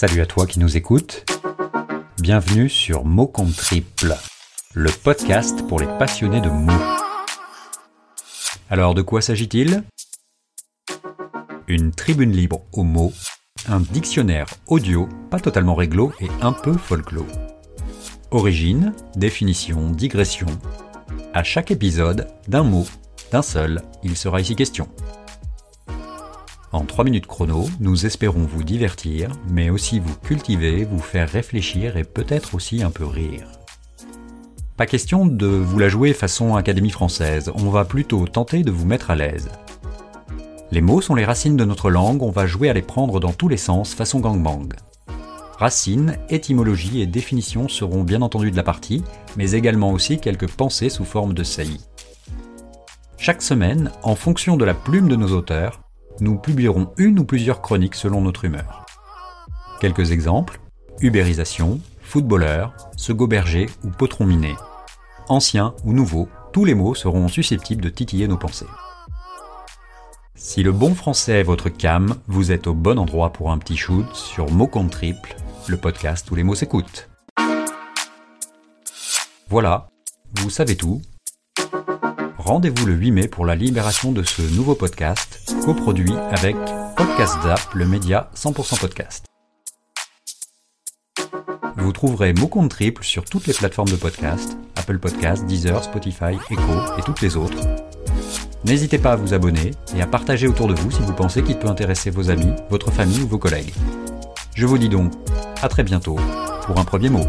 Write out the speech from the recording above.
Salut à toi qui nous écoutes. Bienvenue sur Mots compte triple, le podcast pour les passionnés de mots. Alors de quoi s'agit-il? Une tribune libre aux mots, un dictionnaire audio pas totalement réglo et un peu folklore. Origine, définition, digression. À chaque épisode, d'un mot, d'un seul, il sera ici question. En 3 minutes chrono, nous espérons vous divertir, mais aussi vous cultiver, vous faire réfléchir et peut-être aussi un peu rire. Pas question de vous la jouer façon Académie française, on va plutôt tenter de vous mettre à l'aise. Les mots sont les racines de notre langue, on va jouer à les prendre dans tous les sens façon gangbang. Racines, étymologie et définition seront bien entendu de la partie, mais également aussi quelques pensées sous forme de saillies. Chaque semaine, en fonction de la plume de nos auteurs, nous publierons une ou plusieurs chroniques selon notre humeur. Quelques exemples ubérisation, footballeur, se berger ou potron miné. Anciens ou nouveaux, tous les mots seront susceptibles de titiller nos pensées. Si le bon français est votre cam, vous êtes au bon endroit pour un petit shoot sur Mot compte triple, le podcast où les mots s'écoutent. Voilà, vous savez tout. Rendez-vous le 8 mai pour la libération de ce nouveau podcast coproduit avec Podcast Zap, le média 100% podcast. Vous trouverez Mot compte triple sur toutes les plateformes de podcast, Apple Podcast, Deezer, Spotify, Echo et toutes les autres. N'hésitez pas à vous abonner et à partager autour de vous si vous pensez qu'il peut intéresser vos amis, votre famille ou vos collègues. Je vous dis donc à très bientôt pour un premier mot.